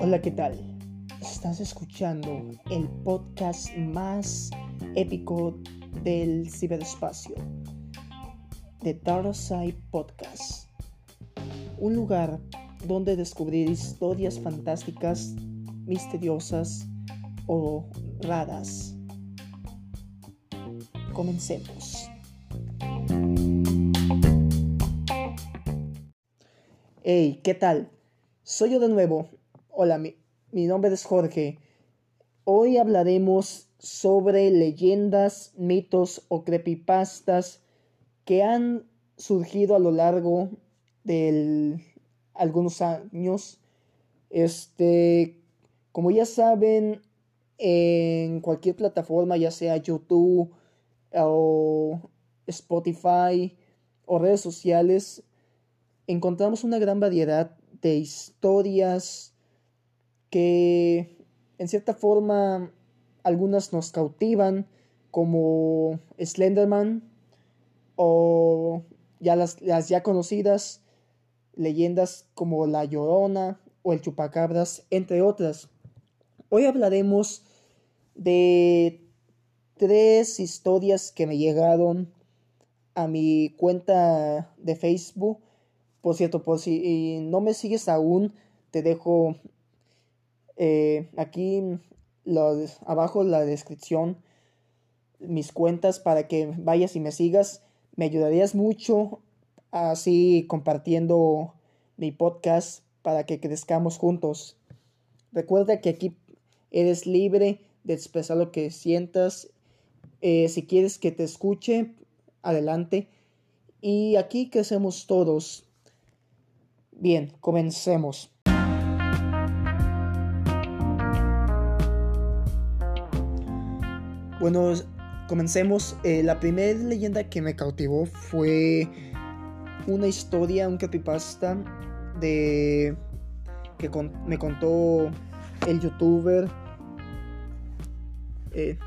Hola, ¿qué tal? Estás escuchando el podcast más épico del ciberespacio, The Dark Side Podcast. Un lugar donde descubrir historias fantásticas, misteriosas o raras. Comencemos. Hey, ¿qué tal? Soy yo de nuevo. Hola, mi, nombre es Jorge. Hoy hablaremos sobre leyendas, mitos o creepypastas que han surgido a lo largo de algunos años. Este, como ya saben, en cualquier plataforma, ya sea YouTube o Spotify o redes sociales, encontramos una gran variedad de historias que en cierta forma algunas nos cautivan como Slenderman o ya las, las ya conocidas leyendas como La Llorona o el Chupacabras, entre otras. Hoy hablaremos de tres historias que me llegaron a mi cuenta de Facebook. Por cierto, por si no me sigues aún, te dejo eh, aquí los, abajo la descripción mis cuentas para que vayas y me sigas. Me ayudarías mucho así compartiendo mi podcast para que crezcamos juntos. Recuerda que aquí eres libre de expresar lo que sientas. Eh, si quieres que te escuche, adelante. Y aquí crecemos todos. Bien, comencemos. Bueno, comencemos. Eh, la primera leyenda que me cautivó fue una historia, un creepypasta de que me contó el youtuber, eh,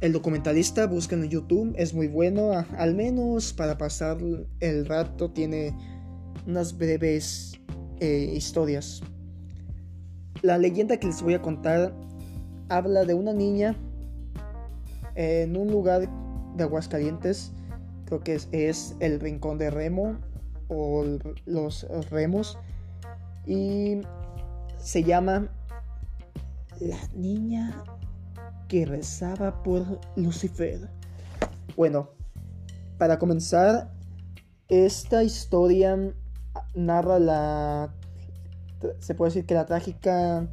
el documentalista, busquen en YouTube, es muy bueno, al menos para pasar el rato tiene unas breves eh, historias. La leyenda que les voy a contar habla de una niña en un lugar de Aguascalientes, creo que es, el Rincón de Remo o los Remos, y se llama La niña que rezaba por Lucifer. Bueno, para comenzar, esta historia narra la, se puede decir que la trágica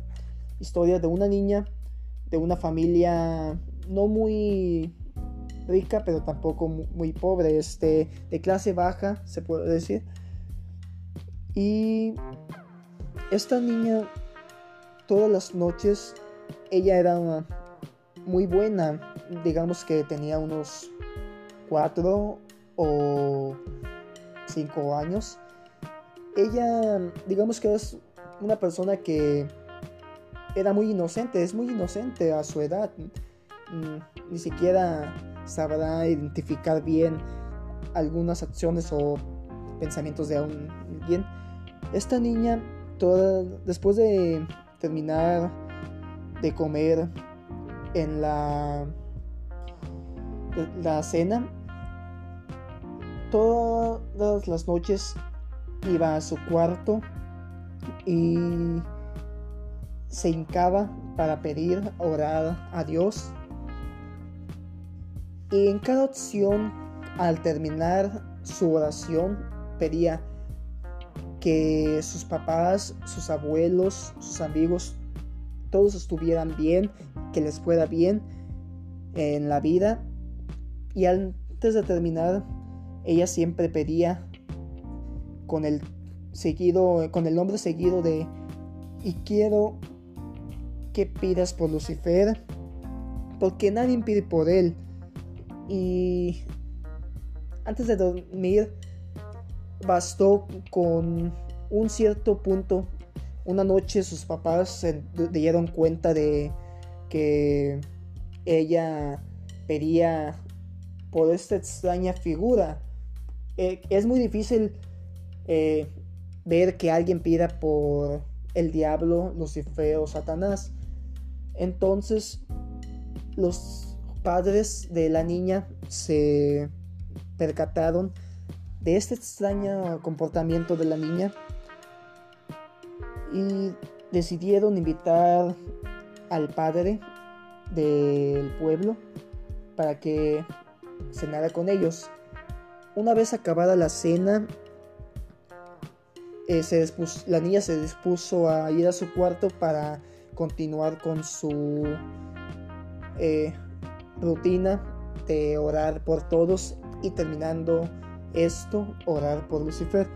historia de una niña, de una familia no muy rica, pero tampoco muy pobre, este, de clase baja, se puede decir. Y esta niña, todas las noches, ella era muy buena, digamos que tenía unos cuatro o cinco años. Ella, digamos que es una persona que era muy inocente, es muy inocente a su edad. Mm, ni siquiera sabrá identificar bien algunas acciones o pensamientos de alguien. Esta niña, toda, después de terminar de comer en la, la cena, todas las noches iba a su cuarto y se hincaba para pedir, orar a Dios y en cada opción, al terminar su oración, pedía que sus papás, sus abuelos, sus amigos, todos estuvieran bien, que les fuera bien en la vida. Y antes de terminar, ella siempre pedía con el seguido, con el nombre seguido de y quiero que pidas por Lucifer, porque nadie pide por él. Y antes de dormir bastó con un cierto punto. Una noche sus papás se dieron cuenta de que ella pedía por esta extraña figura. Eh, es muy difícil eh, ver que alguien pida por el diablo, Lucifer o Satanás. Entonces los padres de la niña se percataron de este extraño comportamiento de la niña y decidieron invitar al padre del pueblo para que cenara con ellos. Una vez acabada la cena, eh, la niña se dispuso a ir a su cuarto para continuar con su eh, rutina de orar por todos y terminando esto, orar por Lucifer.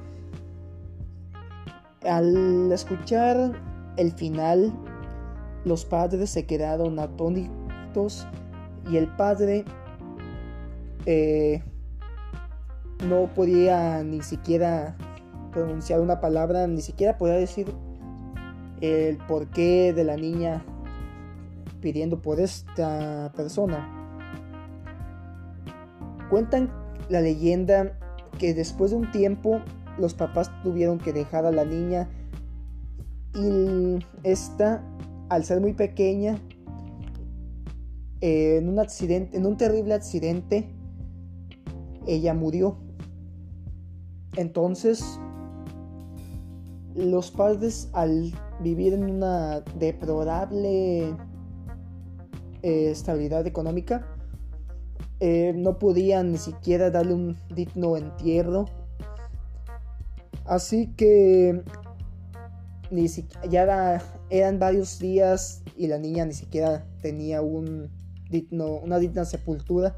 Al escuchar el final, los padres se quedaron atónitos y el padre eh, no podía ni siquiera pronunciar una palabra, ni siquiera podía decir el porqué de la niña pidiendo por esta persona. Cuentan la leyenda que después de un tiempo los papás tuvieron que dejar a la niña y esta, al ser muy pequeña, en un accidente, en un terrible accidente, ella murió. Entonces, los padres al vivir en una deplorable eh, estabilidad económica, eh, no podían ni siquiera darle un digno entierro. Así que ni ya eran varios días y la niña ni siquiera tenía un una digna sepultura.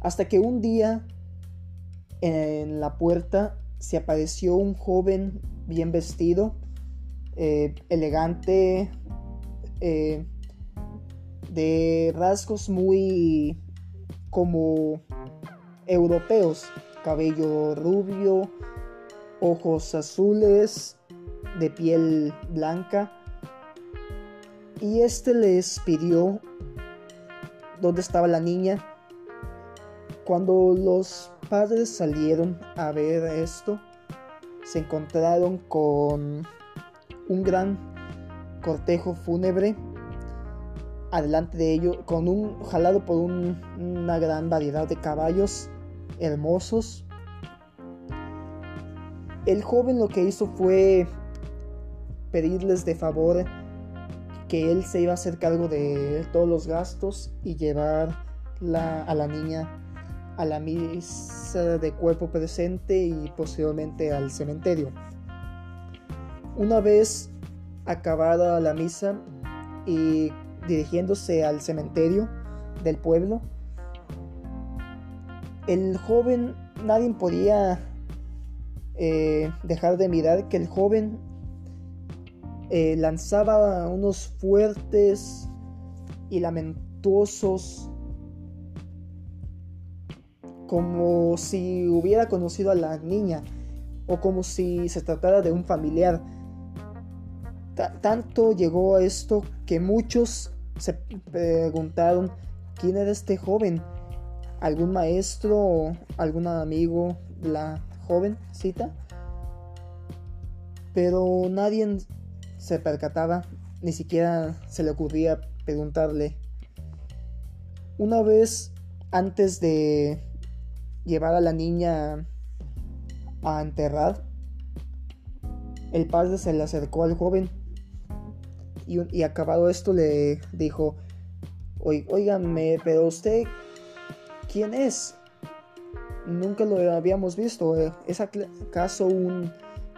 Hasta que un día en la puerta se apareció un joven bien vestido, eh, elegante, eh, de rasgos muy como europeos, cabello rubio, ojos azules, de piel blanca. Y este les pidió dónde estaba la niña. Cuando los padres salieron a ver esto, se encontraron con un gran cortejo fúnebre adelante de ellos, con un jalado por una gran variedad de caballos hermosos. El joven lo que hizo fue pedirles de favor que él se iba a hacer cargo de todos los gastos y llevar a la niña a la misa de cuerpo presente y posteriormente al cementerio. Una vez acabada la misa y dirigiéndose al cementerio del pueblo, el joven, nadie podía eh, dejar de mirar que el joven eh, lanzaba unos fuertes y lamentuosos como si hubiera conocido a la niña o como si se tratara de un familiar. tanto llegó a esto que muchos se preguntaron quién era este joven, algún maestro o algún amigo, la jovencita. Pero nadie se percataba, ni siquiera se le ocurría preguntarle. Una vez antes de llevar a la niña a enterrar, el padre se le acercó al joven y, acabado esto le dijo, oígame, pero usted, ¿quién es? Nunca lo habíamos visto. ¿Es acaso un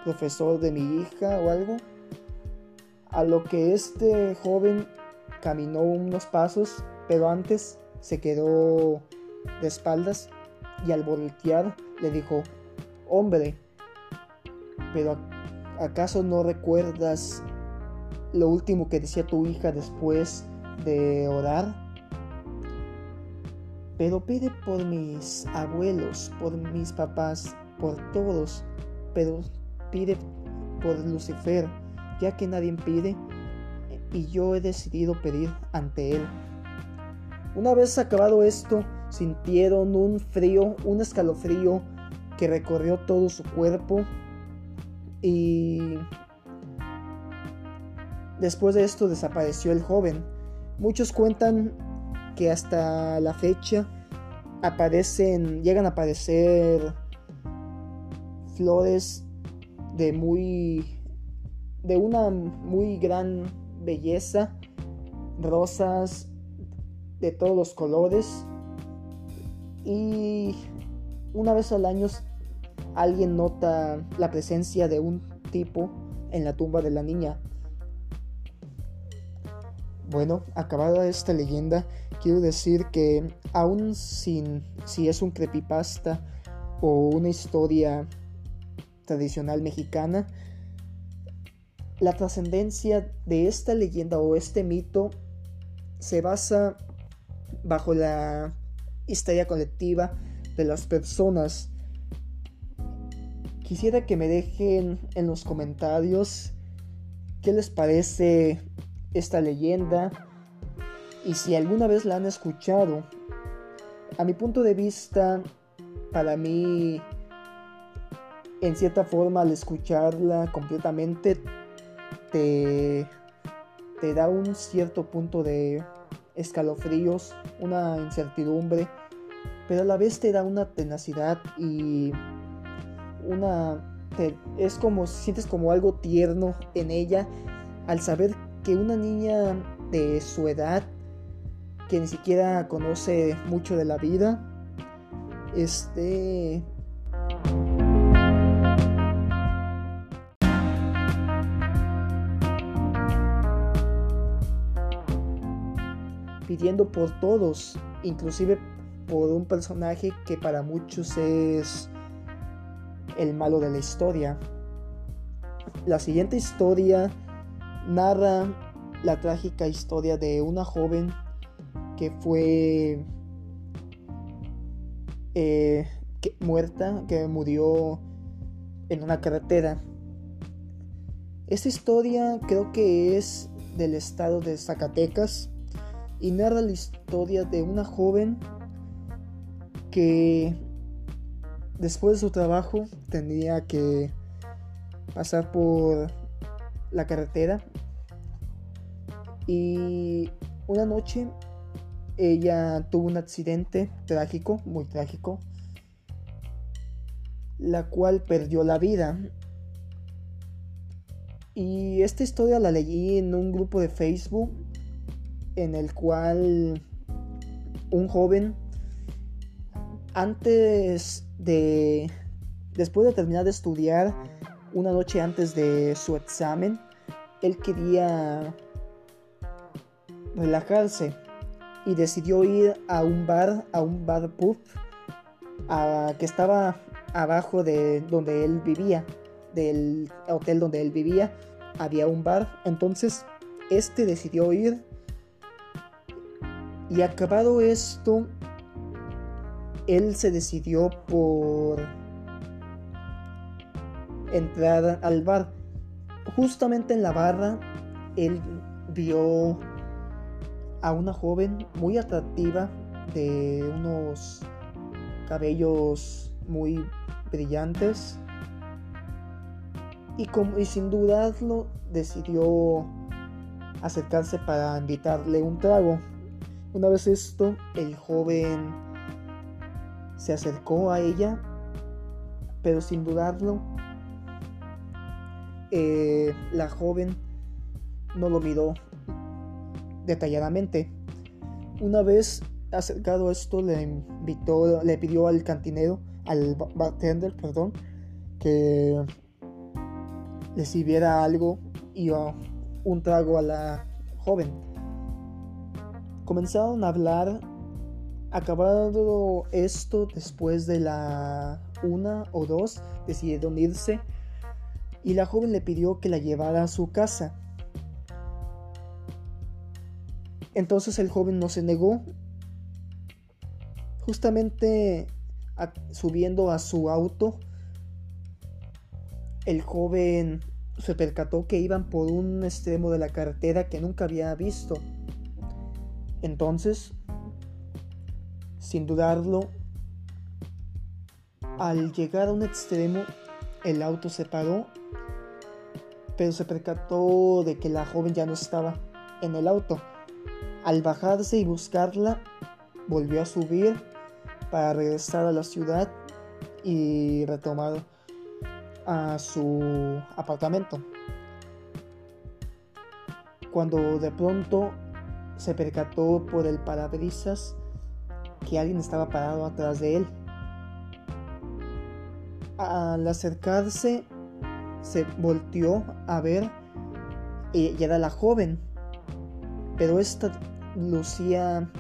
profesor de mi hija o algo? A lo que este joven caminó unos pasos, pero antes se quedó de espaldas y al voltear le dijo, hombre, pero ¿acaso no recuerdas lo último que decía tu hija después de orar? Pero pide por mis abuelos, por mis papás, por todos, pero pide por Lucifer ya que nadie pide y yo he decidido pedir ante él. Una vez acabado esto, sintieron un frío, un escalofrío que recorrió todo su cuerpo y después de esto desapareció el joven. Muchos cuentan que hasta la fecha aparecen, llegan a aparecer flores de muy de una muy gran belleza, rosas de todos los colores y una vez al año alguien nota la presencia de un tipo en la tumba de la niña. Bueno, acabada esta leyenda, quiero decir que aún sin si es un creepypasta o una historia tradicional mexicana, la trascendencia de esta leyenda o este mito se basa bajo la historia colectiva de las personas. Quisiera que me dejen en los comentarios qué les parece esta leyenda y si alguna vez la han escuchado. A mi punto de vista, para mí, en cierta forma, al escucharla completamente, te, te da un cierto punto de escalofríos, una incertidumbre, pero a la vez te da una tenacidad y una... es como, sientes como algo tierno en ella al saber que una niña de su edad, que ni siquiera conoce mucho de la vida, este... pidiendo por todos, inclusive por un personaje que para muchos es el malo de la historia. La siguiente historia narra la trágica historia de una joven que fue eh, muerta, que murió en una carretera. Esta historia creo que es del estado de Zacatecas y narra la historia de una joven que después de su trabajo tendría que pasar por la carretera y una noche ella tuvo un accidente trágico, muy trágico, la cual perdió la vida. Y esta historia la leí en un grupo de Facebook en el cual un joven antes de después de terminar de estudiar una noche antes de su examen él quería relajarse y decidió ir a un bar a un bar pub que estaba abajo de donde él vivía del hotel donde él vivía. Había un bar. Entonces este decidió ir y acabado esto, él se decidió por entrar al bar. Justamente en la barra, él vio a una joven muy atractiva de unos cabellos muy brillantes y, como, y sin dudarlo decidió acercarse para invitarle un trago. Una vez esto, el joven se acercó a ella, pero sin dudarlo, eh, la joven no lo miró detalladamente. Una vez acercado esto, le invitó, le pidió al cantinero, al bartender, perdón, que le sirviera algo y un trago a la joven Comenzaron a hablar. Acabado esto, después de la una o dos, decidieron irse y la joven le pidió que la llevara a su casa. Entonces el joven no se negó. Justamente subiendo a su auto, el joven se percató que iban por un extremo de la carretera que nunca había visto. Entonces, sin dudarlo, Al llegar a un extremo, el auto se paró, pero se percató de que la joven ya no estaba en el auto. Al bajarse y buscarla, volvió a subir para regresar a la ciudad y retomar a su apartamento. Cuando de pronto se percató por el parabrisas que alguien estaba parado atrás de él. Al acercarse, se volteó a ver y era la joven, pero esta lucía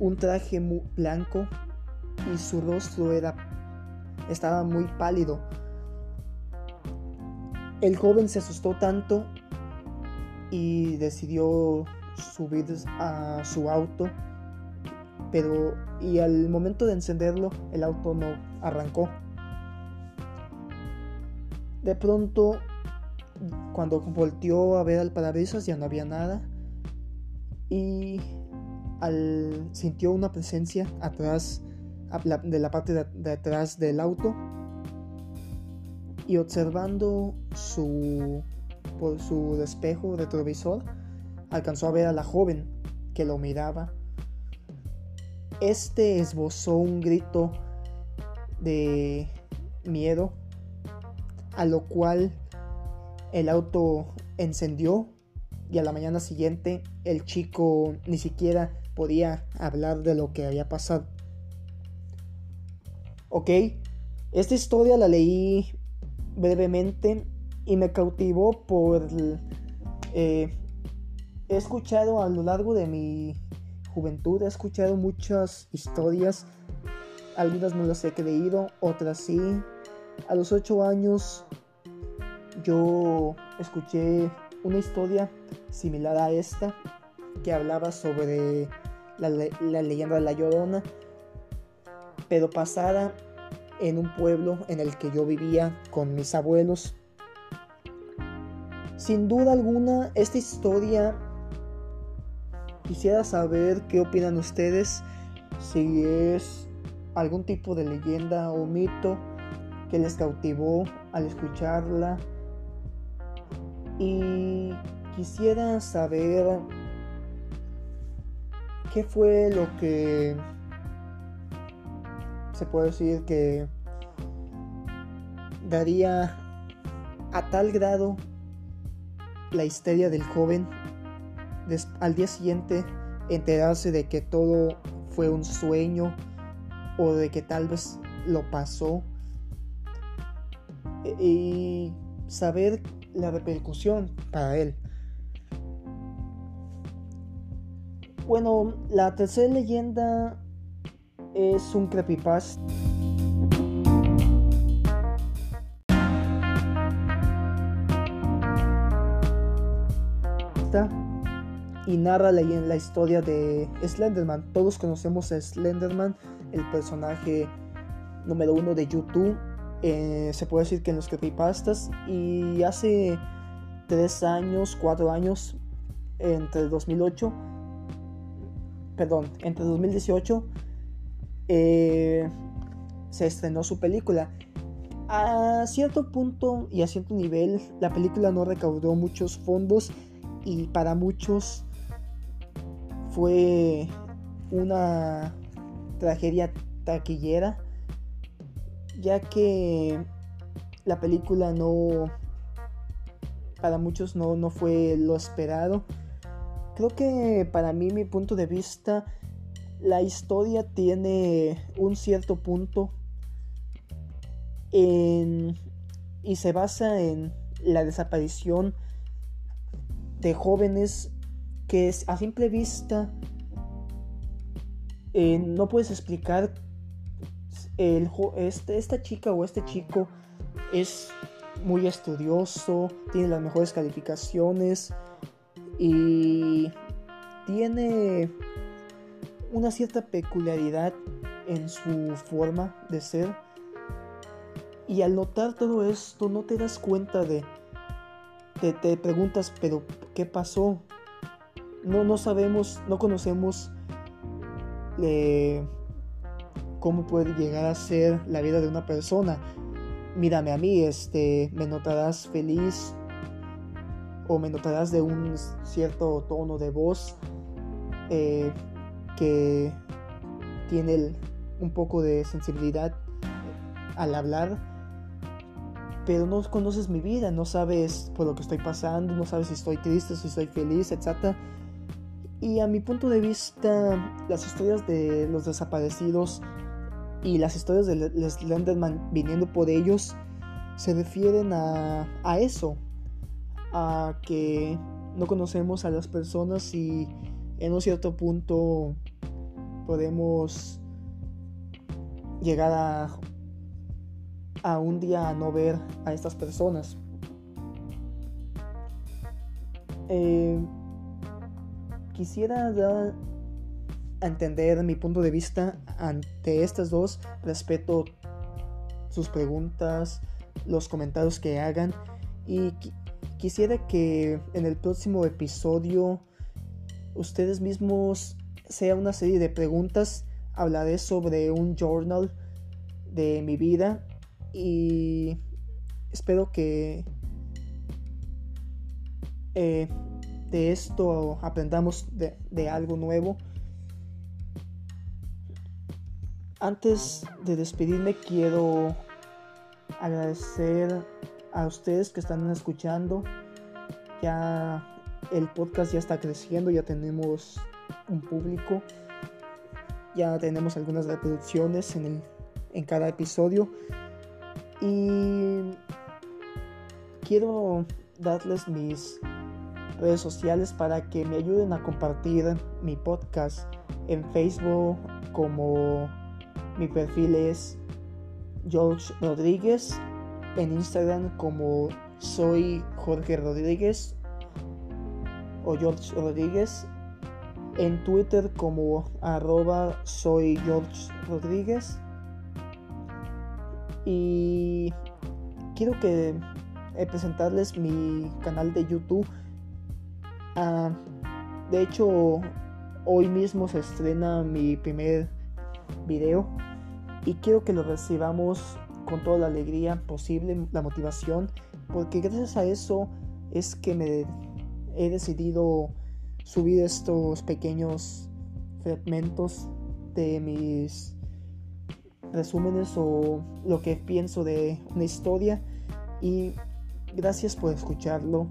un traje muy blanco y su rostro era estaba muy pálido. El joven se asustó tanto y decidió subir a su auto, pero y al momento de encenderlo el auto no arrancó. De pronto, cuando volteó a ver al parabrisas ya no había nada y al, sintió una presencia atrás de la parte de, atrás del auto y observando su por su despejo retrovisor alcanzó a ver a la joven que lo miraba. Este esbozó un grito de miedo, a lo cual el auto encendió y a la mañana siguiente el chico ni siquiera podía hablar de lo que había pasado. Ok, esta historia la leí brevemente y me cautivó por... Eh, he escuchado a lo largo de mi juventud, he escuchado muchas historias, algunas no las he creído, otras sí. A los 8 años yo escuché una historia similar a esta que hablaba sobre la, la leyenda de la Llorona, pero pasada en un pueblo en el que yo vivía con mis abuelos. Sin duda alguna, esta historia quisiera saber qué opinan ustedes, si es algún tipo de leyenda o mito que les cautivó al escucharla. Y quisiera saber qué fue lo que se puede decir que daría a tal grado la histeria del joven al día siguiente enterarse de que todo fue un sueño o de que tal vez lo pasó e, y saber la repercusión para él. Bueno, la tercera leyenda es un creepypasta. Y narra la, la historia de Slenderman. Todos conocemos a Slenderman, el personaje número uno de YouTube. Eh, se puede decir que en los creepypastas. Y hace tres años, cuatro años, entre 2008, perdón, entre 2018 eh, se estrenó su película. A cierto punto y a cierto nivel, la película no recaudó muchos fondos y para muchos fue una tragedia taquillera, ya que la película no, para muchos no, no fue lo esperado. Creo que para mí, mi punto de vista, la historia tiene un cierto punto y se basa en la desaparición de jóvenes que a simple vista eh, no puedes explicar el, este, esta chica o este chico es muy estudioso, tiene las mejores calificaciones y tiene una cierta peculiaridad en su forma de ser. Y al notar todo esto no te das cuenta de... Te, te preguntas, pero ¿qué pasó? No, no sabemos, no conocemos eh, cómo puede llegar a ser la vida de una persona. Mírame a mí, este, me notarás feliz o me notarás de un cierto tono de voz eh, que tiene un poco de sensibilidad al hablar, pero no conoces mi vida, no sabes por lo que estoy pasando, no sabes si estoy triste, si estoy feliz, etc. Y a mi punto de vista, las historias de los desaparecidos y las historias de Les Lenderman viniendo por ellos se refieren a, a eso, a que no conocemos a las personas y en un cierto punto podemos llegar a, a un día a no ver a estas personas. Eh, quisiera dar a entender mi punto de vista ante estas dos. Respeto sus preguntas, los comentarios que hagan y quisiera que en el próximo episodio ustedes mismos sea una serie de preguntas. Hablaré sobre un journal de mi vida y espero que eh, de esto aprendamos de, de algo nuevo. Antes de despedirme quiero agradecer a ustedes que están escuchando. Ya el podcast ya está creciendo, ya tenemos un público, ya tenemos algunas reproducciones en, el, en cada episodio. Y quiero darles mis redes sociales para que me ayuden a compartir mi podcast en Facebook como mi perfil es George Rodríguez, en Instagram como soy Jorge Rodríguez o George Rodríguez, en Twitter como arroba soy George Rodríguez y quiero que eh, presentarles mi canal de YouTube. Ah, de hecho, hoy mismo se estrena mi primer video y quiero que lo recibamos con toda la alegría posible, la motivación, porque gracias a eso es que me he decidido subir estos pequeños fragmentos de mis resúmenes o lo que pienso de una historia y gracias por escucharlo.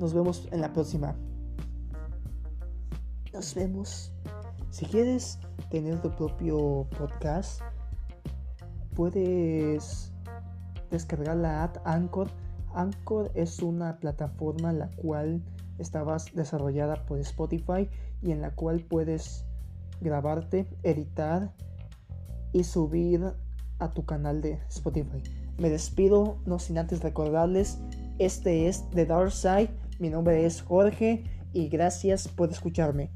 Nos vemos en la próxima. Nos vemos. Si quieres tener tu propio podcast, puedes descargar la app Anchor. Anchor es una plataforma la cual estaba desarrollada por Spotify y en la cual puedes grabarte, editar y subir a tu canal de Spotify. Me despido, no sin antes recordarles, este es The Dark Side, mi nombre es Jorge y gracias por escucharme.